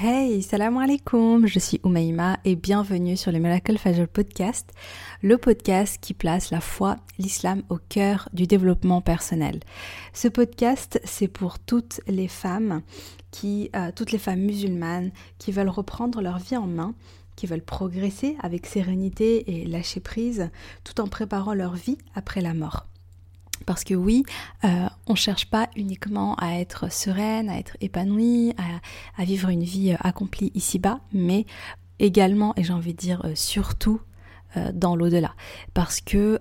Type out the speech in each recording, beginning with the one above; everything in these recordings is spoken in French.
Hey, salam alaikum, je suis Oumaima et bienvenue sur le Miracle Fajr Podcast, le podcast qui place la foi, l'islam au cœur du développement personnel. Ce podcast, c'est pour toutes les femmes qui, euh, toutes les femmes musulmanes qui veulent reprendre leur vie en main, qui veulent progresser avec sérénité et lâcher prise, tout en préparant leur vie après la mort. Parce que oui, euh, on ne cherche pas uniquement à être sereine, à être épanouie, à, vivre une vie euh, accomplie ici-bas, mais également, et j'ai envie de dire euh, surtout, dans l'au-delà. Parce que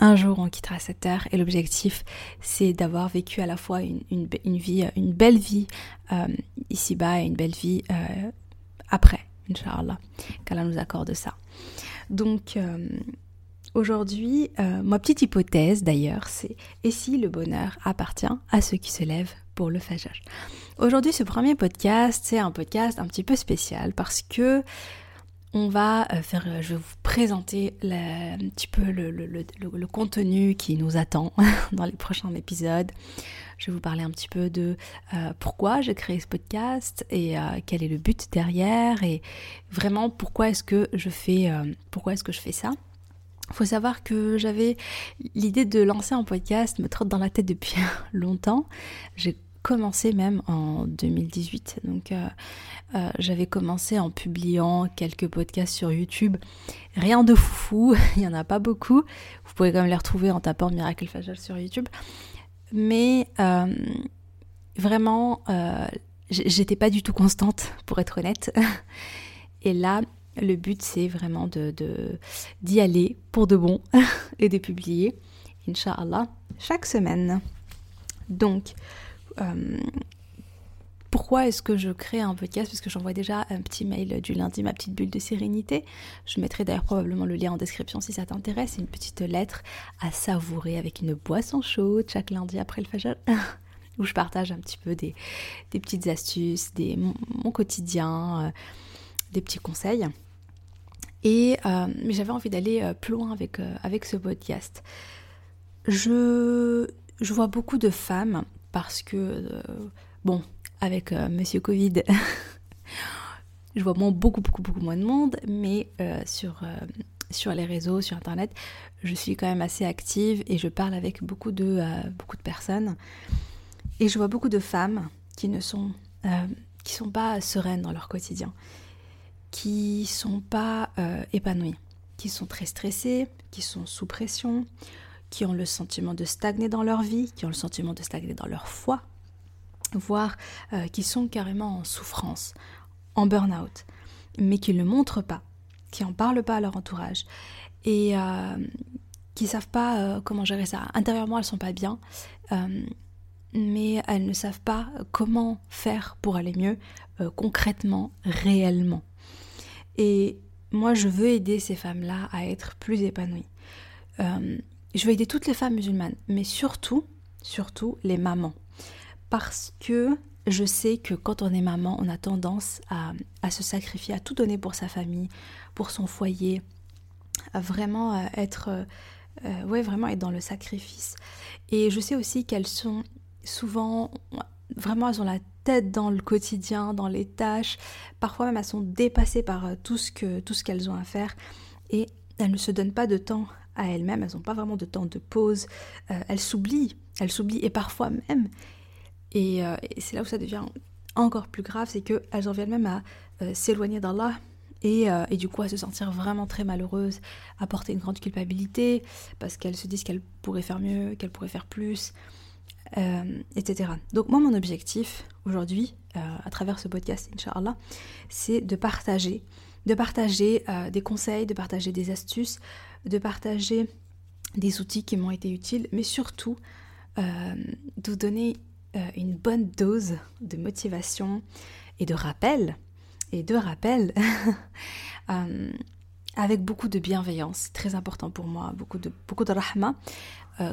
un jour on quittera cette terre et l'objectif c'est d'avoir vécu à la fois une, vie, une belle vie ici-bas et une belle vie après, Inch'Allah, qu'Allah nous accorde ça. Donc Aujourd'hui, euh, ma petite hypothèse d'ailleurs, c'est et si le bonheur appartient à ceux qui se lèvent pour le fajr Aujourd'hui, ce premier podcast, c'est un podcast un petit peu spécial parce que on va euh, faire, euh, je vais vous présenter un petit peu le, contenu qui nous attend dans les prochains épisodes. Je vais vous parler un petit peu de pourquoi j'ai créé ce podcast et quel est le but derrière et vraiment pourquoi est-ce que je fais, pourquoi est-ce que je fais ça. Faut savoir que j'avais l'idée de lancer un podcast me trotte dans la tête depuis longtemps. J'ai commencé même en 2018. Donc euh, euh, j'avais commencé en publiant quelques podcasts sur YouTube. Rien de foufou, il n'y en a pas beaucoup. Vous pouvez quand même les retrouver en tapant Miracle Fajal sur YouTube. Mais euh, vraiment, j'étais pas du tout constante, pour être honnête. Et là, le but, c'est vraiment d'y aller pour de bon et de publier, Inch'Allah, chaque semaine. Donc, euh, pourquoi est-ce que je crée un podcast? Parce que j'envoie déjà un petit mail du lundi, ma petite bulle de sérénité. Je mettrai d'ailleurs probablement le lien en description si ça t'intéresse. Une petite lettre à savourer avec une boisson chaude chaque lundi après le fajr. où je partage un petit peu des, petites astuces, des, mon, quotidien. Euh, des petits conseils. Et euh, mais j'avais envie d'aller euh, plus loin avec, euh, ce podcast. Je, vois beaucoup de femmes parce que, bon, avec Monsieur Covid, je vois beaucoup, beaucoup, beaucoup moins de monde, mais sur, les réseaux, sur Internet, je suis quand même assez active et je parle avec beaucoup de, personnes. Et je vois beaucoup de femmes qui ne sont pas sereines dans leur quotidien qui sont pas euh, épanouis, qui sont très stressés, qui sont sous pression, qui ont le sentiment de stagner dans leur vie, qui ont le sentiment de stagner dans leur foi, voire euh, qui sont carrément en souffrance, en burn-out, mais qui ne le montrent pas, qui n'en parlent pas à leur entourage et euh, qui savent pas comment gérer ça. Intérieurement, elles sont pas bien, mais elles ne savent pas comment faire pour aller mieux concrètement, réellement. Et moi, je veux aider ces femmes-là à être plus épanouies. Euh, je veux aider toutes les femmes musulmanes, mais surtout, surtout les mamans. Parce que je sais que quand on est maman, on a tendance à, se sacrifier, à tout donner pour sa famille, pour son foyer, à vraiment euh, être, euh, vraiment être dans le sacrifice. Et je sais aussi qu'elles sont souvent, vraiment, elles ont la tête dans le quotidien, dans les tâches. Parfois même elles sont dépassées par euh, tout ce que tout ce qu'elles ont à faire et elles ne se donnent pas de temps à elles-mêmes, elles n'ont pas vraiment de temps de pause, euh, elles s'oublient, elles s'oublient et parfois même, et, euh, c'est là où ça devient encore plus grave, c'est qu'elles en viennent même à s'éloigner d'Allah et, et, du coup à se sentir vraiment très malheureuses, à porter une grande culpabilité parce qu'elles se disent qu'elles pourraient faire mieux, qu'elles pourraient faire plus. Euh, etc. Donc moi mon objectif aujourd'hui, euh, à travers ce podcast, Inch'Allah, c'est de partager, de partager euh, des conseils, de partager des astuces, de partager des outils qui m'ont été utiles, mais surtout de vous donner une bonne dose de motivation et de rappel, et de rappel, avec beaucoup de bienveillance, très important pour moi, beaucoup de, beaucoup de rahma,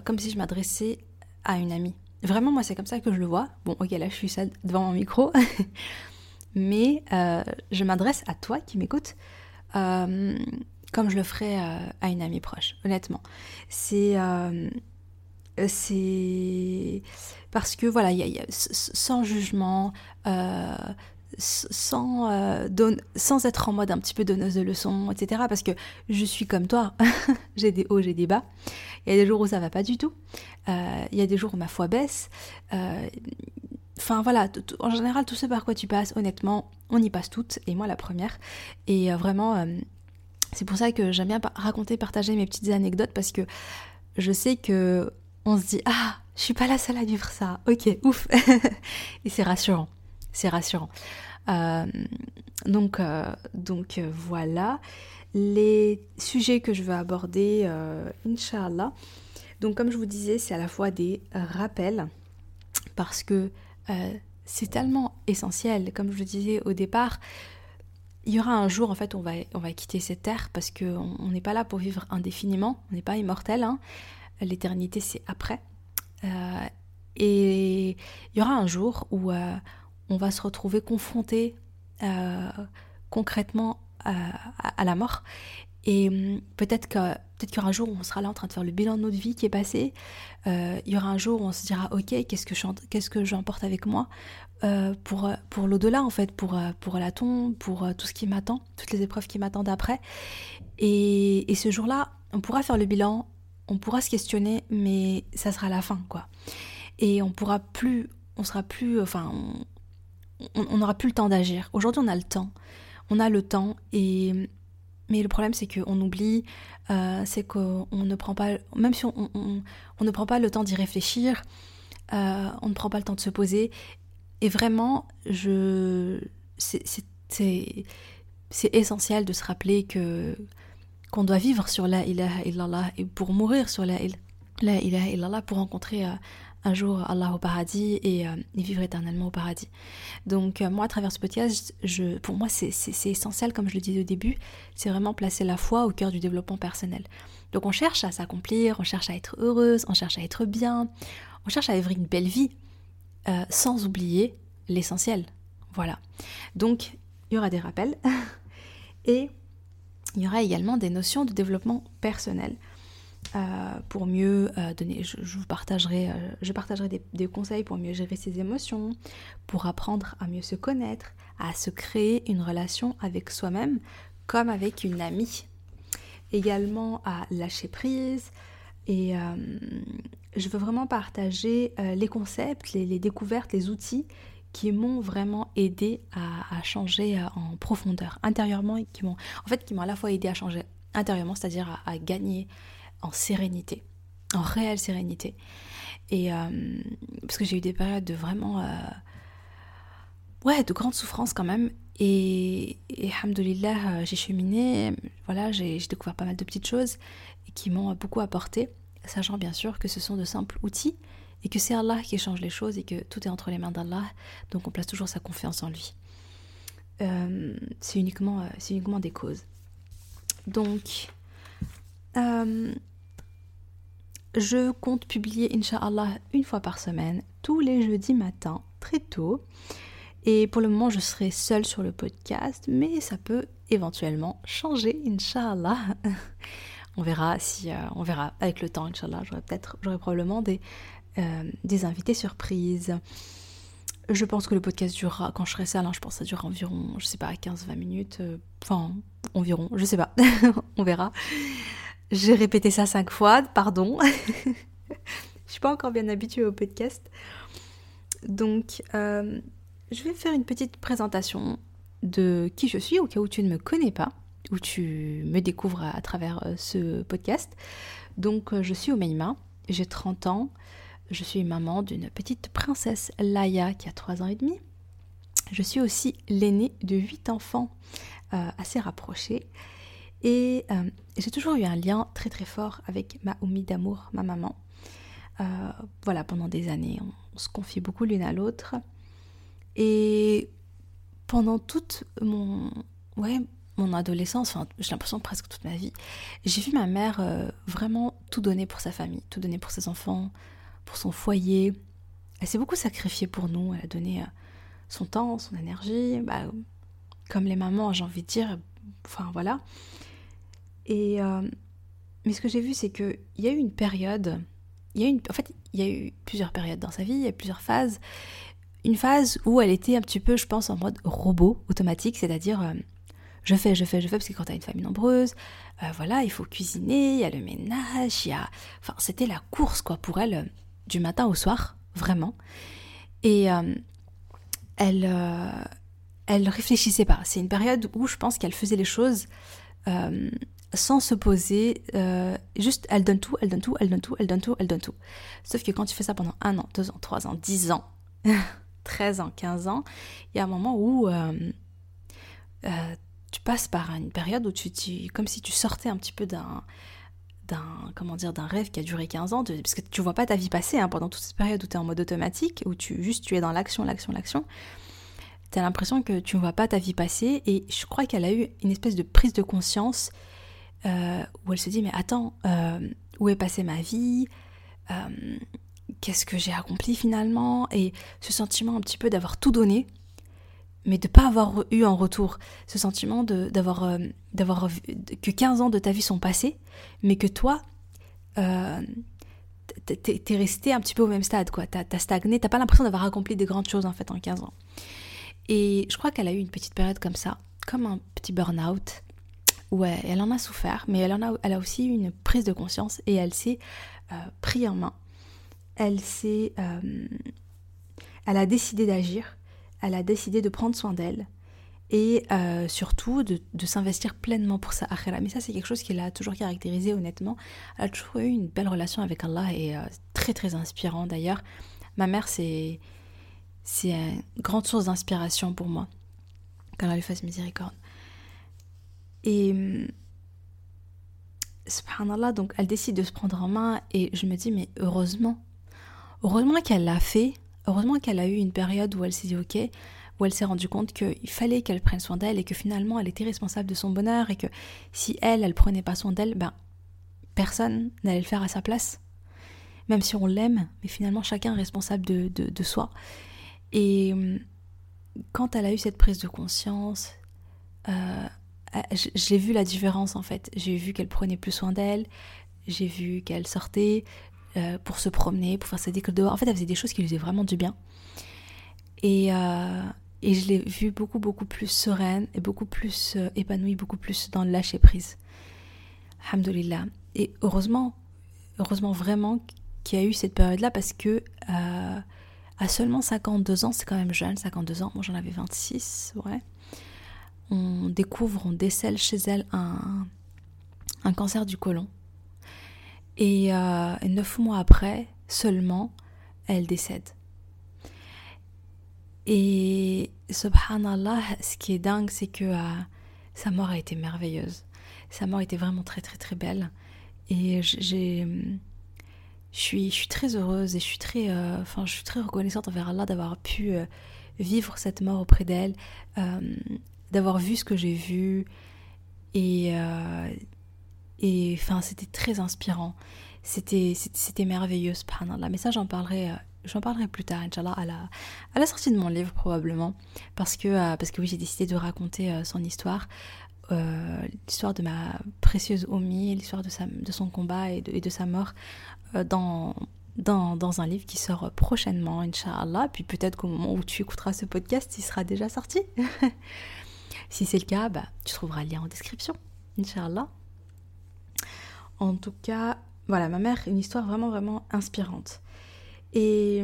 comme si je m'adressais à une amie. Vraiment, moi, c'est comme ça que je le vois. Bon, ok, là, je suis seule devant mon micro. Mais euh, je m'adresse à toi qui m'écoutes euh, comme je le ferais euh, à une amie proche, honnêtement. C'est c'est parce que voilà, y a, sans jugement, sans, euh, sans être en mode un petit peu donneuse de leçons, etc. Parce que je suis comme toi, j'ai des hauts, j'ai des bas. Il y a des jours où ça va pas du tout. Euh, il y a des jours où ma foi baisse. Enfin voilà, en général, tout ce par quoi tu passes, honnêtement, on y passe toutes, et moi la première. Et vraiment, c'est pour ça que j'aime bien raconter, partager mes petites anecdotes parce que je sais que on se dit ah je suis pas la seule à vivre ça ok ouf et c'est rassurant c'est rassurant. Euh, donc euh, donc euh, voilà. Les sujets que je veux aborder euh, inshallah donc comme je vous disais c'est à la fois des rappels parce que c'est tellement essentiel. Comme je le disais au départ il y aura un jour en fait on va on va quitter cette terre parce que on n'est pas là pour vivre indéfiniment. On n'est pas immortel hein. L'éternité c'est après. Et il y aura un jour où on va se retrouver confronté euh, concrètement à, la mort. Et hum, peut-être que peut-être qu'il y aura un jour où on sera là en train de faire le bilan de notre vie qui est passé. il y aura un jour où on se dira ok qu'est-ce que j'emporte avec moi pour pour l'au-delà en fait pour pour la tombe pour tout ce qui m'attend toutes les épreuves qui m'attendent après. Et, et ce jour-là on pourra faire le bilan on pourra se questionner, mais ça sera la fin, quoi. Et on pourra plus, on sera plus, enfin, n'aura plus le temps d'agir. Aujourd'hui, on a le temps. On a le temps, et mais le problème, c'est qu'on oublie, euh, c'est qu'on ne prend pas, même si on, ne prend pas le temps d'y réfléchir, euh, on ne prend pas le temps de se poser. Et vraiment, je, c'est essentiel de se rappeler que qu'on doit vivre sur la ilaha illallah et pour mourir sur la, la ilaha illallah pour rencontrer euh, un jour Allah au paradis et, euh, vivre éternellement au paradis. Donc euh, moi à travers ce podcast, je, pour moi c'est essentiel comme je le disais au début, c'est vraiment placer la foi au cœur du développement personnel. Donc on cherche à s'accomplir, on cherche à être heureuse, on cherche à être bien, on cherche à vivre une belle vie sans oublier l'essentiel. Voilà. Donc il y aura des rappels et il y aura également des notions de développement personnel. Euh, pour mieux euh, donner, je, vous partagerai, euh, je partagerai des, conseils pour mieux gérer ses émotions, pour apprendre à mieux se connaître, à se créer une relation avec soi-même comme avec une amie. Également à lâcher prise. Et je veux vraiment partager les concepts, les, découvertes, les outils qui m'ont vraiment aidé à, changer en profondeur intérieurement et qui m'ont en fait qui m'ont à la fois aidé à changer intérieurement c'est-à-dire à, gagner en sérénité en réelle sérénité et euh, parce que j'ai eu des périodes de vraiment euh, ouais de grande souffrance quand même et, et j'ai cheminé voilà j'ai découvert pas mal de petites choses qui m'ont beaucoup apporté sachant bien sûr que ce sont de simples outils et que c'est Allah qui change les choses et que tout est entre les mains d'Allah, donc on place toujours sa confiance en lui. Euh, c'est uniquement, euh, uniquement des causes. Donc, euh, je compte publier, Inch'Allah, une fois par semaine, tous les jeudis matins, très tôt. Et pour le moment, je serai seule sur le podcast, mais ça peut éventuellement changer, Inch'Allah. on verra si, on verra avec le temps, Inch'Allah. J'aurai peut-être, j'aurai probablement des, euh, des invités surprises. Je pense que le podcast durera, quand je serai seule, hein, je pense que ça durera environ, je sais pas, 15-20 minutes. Euh, enfin, environ, je sais pas, on verra. J'ai répété ça cinq fois, pardon. je suis pas encore bien habituée au podcast. Donc, euh, je vais faire une petite présentation de qui je suis, au cas où tu ne me connais pas, où tu me découvres à, travers ce podcast. Donc, je suis Omeima, j'ai 30 ans, je suis maman d'une petite princesse Laïa qui a 3 ans et demi. Je suis aussi l'aînée de 8 enfants euh, assez rapprochés. Et euh, j'ai toujours eu un lien très très fort avec ma Oumi d'amour, ma maman. Euh, voilà, pendant des années, on, se confie beaucoup l'une à l'autre. Et pendant toute mon, ouais, mon adolescence, j'ai l'impression presque toute ma vie, j'ai vu ma mère vraiment tout donner pour sa famille, tout donner pour ses enfants, pour son foyer. Elle s'est beaucoup sacrifiée pour nous. Elle a donné euh, son temps, son énergie, bah, comme les mamans, j'ai envie de dire. Enfin voilà. Euh, mais ce que j'ai vu, c'est qu'il y a eu une période il y a une, en fait, il y a eu plusieurs périodes dans sa vie, il y a plusieurs phases. Une phase où elle était un petit peu, je pense, en mode robot automatique, c'est-à-dire euh, je fais, je fais, je fais, parce que quand tu as une famille nombreuse, euh, voilà, il faut cuisiner, il y a le ménage, il y a... Enfin, c'était la course, quoi, pour elle, euh, du matin au soir, vraiment. Et elle, elle réfléchissait pas. C'est une période où je pense qu'elle faisait les choses sans se poser, euh, juste elle donne tout, elle donne tout, elle donne tout, elle donne tout, elle donne tout. Sauf que quand tu fais ça pendant un an, deux ans, trois ans, dix ans, 13 ans, 15 ans, il y a un moment où euh, euh, tu passes par une période où tu, tu, comme si tu sortais un petit peu d'un d'un comment dire d'un rêve qui a duré 15 ans parce que tu vois pas ta vie passer hein, pendant toute cette période où tu es en mode automatique où tu juste tu es dans l'action l'action l'action tu as l'impression que tu ne vois pas ta vie passer et je crois qu'elle a eu une espèce de prise de conscience euh, où elle se dit mais attends, euh, où est passée ma vie? Euh, Qu'est-ce que j'ai accompli finalement? Et ce sentiment un petit peu d'avoir tout donné, mais de ne pas avoir eu en retour. Ce sentiment d'avoir d'avoir que 15 ans de ta vie sont passés, mais que toi, t'es es resté un petit peu au même stade, quoi. T'as as stagné, t'as pas l'impression d'avoir accompli des grandes choses en fait en 15 ans. Et je crois qu'elle a eu une petite période comme ça, comme un petit burn-out, Ouais, elle en a souffert, mais elle, en a, elle a aussi eu une prise de conscience et elle s'est euh, pris en main. Elle s'est... Euh, elle a décidé d'agir, elle a décidé de prendre soin d'elle et euh, surtout de, s'investir pleinement pour sa akhira. Mais ça, c'est quelque chose qui l'a toujours caractérisé honnêtement. Elle a toujours eu une belle relation avec Allah et très très inspirant d'ailleurs. Ma mère, c'est c'est une grande source d'inspiration pour moi. Qu'Allah lui fasse miséricorde. Et hum, subhanallah, donc elle décide de se prendre en main et je me dis mais heureusement, heureusement qu'elle l'a fait, heureusement qu'elle a eu une période où elle s'est dit ok, où elle s'est rendue compte qu'il fallait qu'elle prenne soin d'elle et que finalement elle était responsable de son bonheur et que si elle, elle prenait pas soin d'elle, ben personne n'allait le faire à sa place. Même si on l'aime, mais finalement chacun est responsable de, de soi. Et hum, quand elle a eu cette prise de conscience, euh, ah, j'ai vu la différence en fait. J'ai vu qu'elle prenait plus soin d'elle, j'ai vu qu'elle sortait euh, pour se promener, pour faire sa décolle dehors. En fait, elle faisait des choses qui lui faisaient vraiment du bien. Et, euh, je l'ai vue beaucoup, beaucoup plus sereine et beaucoup plus euh, épanouie, beaucoup plus dans le lâcher prise. Alhamdulillah. Et heureusement, heureusement vraiment qu'il y a eu cette période-là parce que à seulement 52 ans, c'est quand même jeune, 52 ans, moi j'en avais 26, ouais on découvre, on décèle chez elle un, un cancer du côlon. Et euh, neuf mois après, seulement, elle décède. Et subhanallah, ce qui est dingue, c'est que euh, sa mort a été merveilleuse. Sa mort était vraiment très très très belle. Et j'ai, je suis, je suis très heureuse et je suis très, euh, enfin, je suis très reconnaissante envers Allah d'avoir pu vivre cette mort auprès d'elle d'avoir vu ce que j'ai vu. Et, euh, et enfin, c'était très inspirant. C'était, c'était merveilleux, subhanallah. Mais ça, j'en parlerai, euh, j'en parlerai plus tard, Inch'Allah, à la, à la sortie de mon livre, probablement. Parce que, euh, parce que oui, j'ai décidé de raconter son histoire. l'histoire de ma précieuse Omi, l'histoire de, sa, de son combat et de, de sa mort dans, dans, dans, un livre qui sort prochainement, Inch'Allah. Puis peut-être qu'au moment où tu écouteras ce podcast, il sera déjà sorti. Si c'est le cas, bah, tu trouveras le lien en description, Inch'Allah. En tout cas, voilà, ma mère, une histoire vraiment, vraiment inspirante. Et,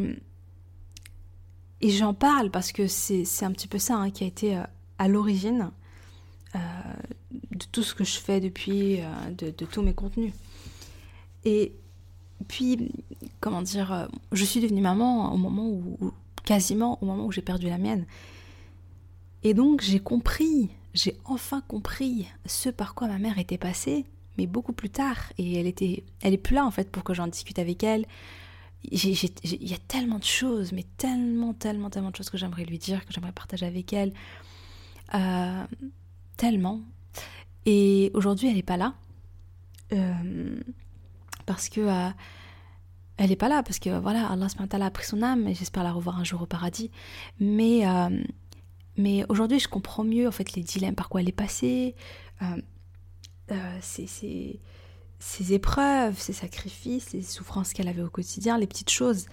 j'en parle parce que c'est un petit peu ça hein, qui a été euh, à l'origine euh, de tout ce que je fais depuis, euh, de, tous mes contenus. Et puis, comment dire, je suis devenue maman au moment où quasiment au moment où j'ai perdu la mienne. Et donc j'ai compris, j'ai enfin compris ce par quoi ma mère était passée, mais beaucoup plus tard. Et elle était, elle est plus là en fait pour que j'en discute avec elle. Il y a tellement de choses, mais tellement, tellement, tellement de choses que j'aimerais lui dire, que j'aimerais partager avec elle. Euh, tellement. Et aujourd'hui, elle n'est pas là. Euh, parce que. Euh, elle n'est pas là, parce que voilà, Allah a pris son âme et j'espère la revoir un jour au paradis. Mais mais aujourd'hui, je comprends mieux en fait les dilemmes, par quoi elle est passée. Euh, euh, ses épreuves, ses sacrifices, les souffrances qu'elle avait au quotidien, les petites choses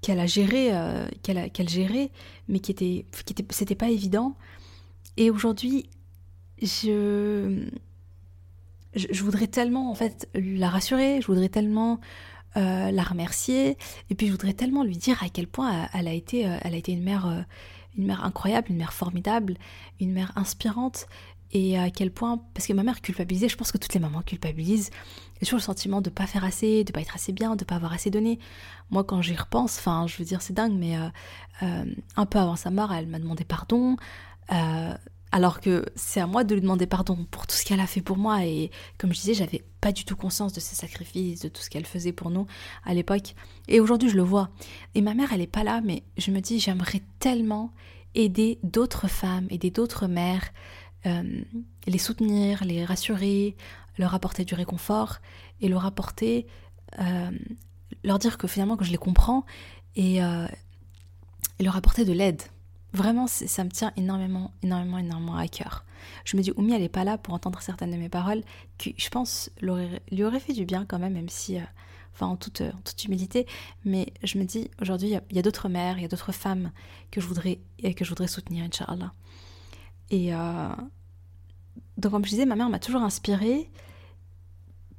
qu'elle a gérées, euh, qu'elle gérait, mais qui étaient, qui étaient, c'était pas évident. Et aujourd'hui, je, je, voudrais tellement en fait la rassurer, je voudrais tellement euh, la remercier, et puis je voudrais tellement lui dire à quel point a été, euh, elle a été une mère, une mère incroyable, une mère formidable, une mère inspirante, et à quel point, parce que ma mère culpabilisait, je pense que toutes les mamans culpabilisent, et toujours le sentiment de pas faire assez, de pas être assez bien, de pas avoir assez donné. Moi, quand j'y repense, enfin, je veux dire, c'est dingue, mais euh, euh, un peu avant sa mort, elle m'a demandé pardon, euh, alors que c'est à moi de lui demander pardon pour tout ce qu'elle a fait pour moi, et comme je disais, j'avais pas du tout conscience de ses sacrifices, de tout ce qu'elle faisait pour nous à l'époque, et aujourd'hui je le vois. Et ma mère, elle est pas là, mais je me dis, j'aimerais tellement aider d'autres femmes, aider d'autres mères, euh, les soutenir, les rassurer, leur apporter du réconfort et leur apporter, euh, leur dire que finalement que je les comprends et, euh, leur apporter de l'aide. Vraiment, ça me tient énormément, énormément, énormément à cœur. Je me dis, Oumi, elle n'est pas là pour entendre certaines de mes paroles, qui, je pense, lui aurait fait du bien quand même, même si, enfin, en toute, en toute humilité. Mais je me dis, aujourd'hui, il y a, d'autres mères, il y a d'autres femmes que je voudrais, que je voudrais soutenir, Inch'Allah. Et euh, donc, comme je disais, ma mère m'a toujours inspirée,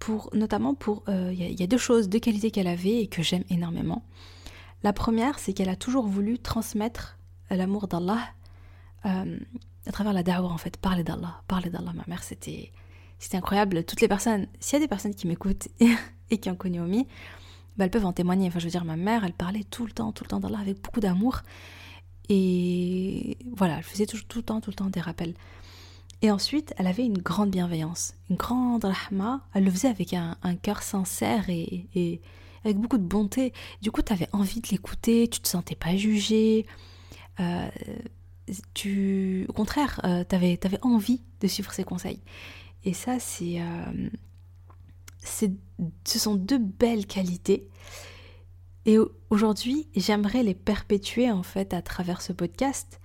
pour, notamment pour. Euh, il y, a deux choses, deux qualités qu'elle avait et que j'aime énormément. La première, c'est qu'elle a toujours voulu transmettre l'amour d'Allah euh, à travers la da'wah, en fait, parler d'Allah. Parler d'Allah, ma mère, c'était. Incroyable. Toutes les personnes, s'il y a des personnes qui m'écoutent et qui ont connu Omi, bah, elles peuvent en témoigner. Enfin, je veux dire, ma mère, elle parlait tout le temps, tout le temps d'Allah avec beaucoup d'amour. Et voilà, elle faisait tout, tout, le temps, tout le temps des rappels. Et ensuite, elle avait une grande bienveillance, une grande rahma. Elle le faisait avec un, cœur sincère et, avec beaucoup de bonté. Du coup, tu avais envie de l'écouter, tu te sentais pas jugé. Euh, tu, au contraire, euh, tu envie de suivre ses conseils. Et ça, euh, c'est, ce sont deux belles qualités et aujourd'hui, j'aimerais les perpétuer en fait à travers ce podcast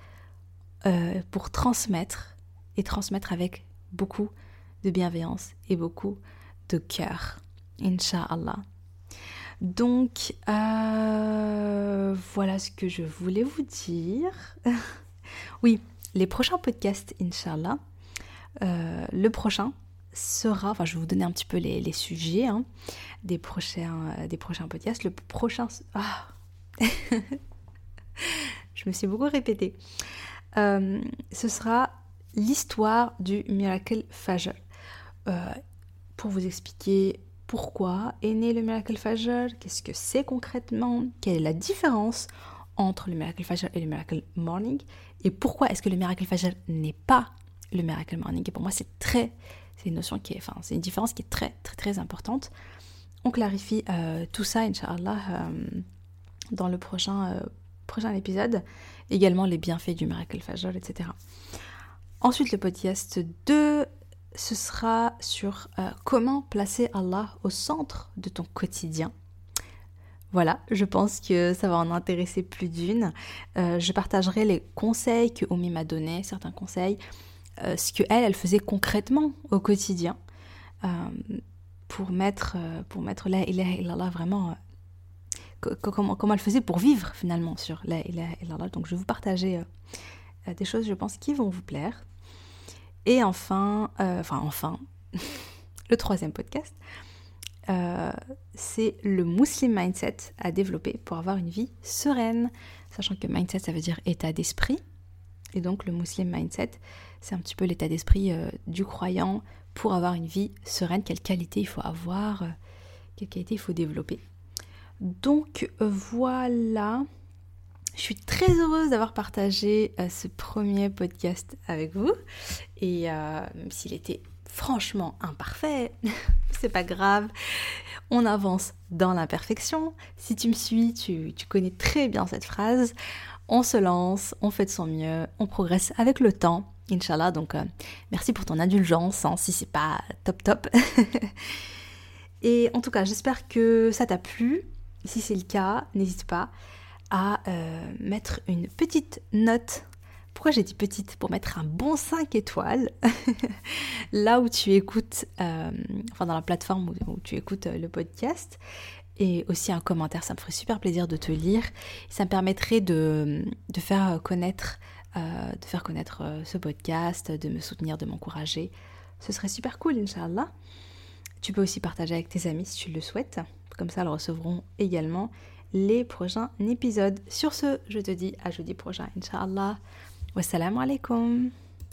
euh, pour transmettre et transmettre avec beaucoup de bienveillance et beaucoup de cœur. Inch'Allah. Donc, euh, voilà ce que je voulais vous dire. oui, les prochains podcasts, Inch'Allah. Euh, le prochain, sera, enfin je vais vous donner un petit peu les, sujets hein, des, prochains, des prochains podcasts. Le prochain... Ah Je me suis beaucoup répétée. Euh, ce sera l'histoire du Miracle Fajr. Pour vous expliquer pourquoi est né le Miracle Fajr, qu'est-ce que c'est concrètement, quelle est la différence entre le Miracle Fajr et le Miracle Morning, et pourquoi est-ce que le Miracle Fajr n'est pas le Miracle Morning. Et pour moi, c'est très c'est une notion qui est, enfin, c'est une différence qui est très, très, très importante. On clarifie euh, tout ça, Inch'Allah, euh, dans le prochain, euh, prochain épisode. Également les bienfaits du Miracle Fajr, etc. Ensuite, le podcast 2, ce sera sur comment placer Allah au centre de ton quotidien. Voilà, je pense que ça va en intéresser plus d'une. je partagerai les conseils que Omi m'a donnés, certains conseils, euh, ce que elle, elle faisait concrètement au quotidien euh, pour mettre, euh, pour mettre la ilaha illallah vraiment comment, comment elle faisait pour vivre finalement sur la ilaha illallah. Donc je vais vous partager des choses, je pense, qui vont vous plaire. Et enfin, enfin enfin, le troisième podcast, c'est le Muslim Mindset à développer pour avoir une vie sereine, sachant que mindset ça veut dire état d'esprit. Et donc le Muslim Mindset, c'est un petit peu l'état d'esprit euh, du croyant pour avoir une vie sereine, quelle qualité il faut avoir, euh, quelle qualité il faut développer. Donc voilà, je suis très heureuse d'avoir partagé euh, ce premier podcast avec vous. Et même s'il était franchement imparfait, c'est pas grave. On avance dans l'imperfection. Si tu me suis, tu, tu connais très bien cette phrase. On se lance, on fait de son mieux, on progresse avec le temps. Inch'Allah, donc euh, merci pour ton indulgence, hein, si c'est pas top top. Et en tout cas, j'espère que ça t'a plu. Si c'est le cas, n'hésite pas à euh, mettre une petite note Pourquoi j'ai dit petite? Pour mettre un bon 5 étoiles là où tu écoutes, euh, enfin dans la plateforme où, tu écoutes euh, le podcast. Et aussi un commentaire, ça me ferait super plaisir de te lire. Ça me permettrait de, faire connaître, de faire connaître ce podcast, de me soutenir, de m'encourager. Ce serait super cool, Inch'Allah. Tu peux aussi partager avec tes amis si tu le souhaites. Comme ça, elles recevront également les prochains épisodes. Sur ce, je te dis à jeudi prochain, Inch'Allah. Wassalamu alaikum.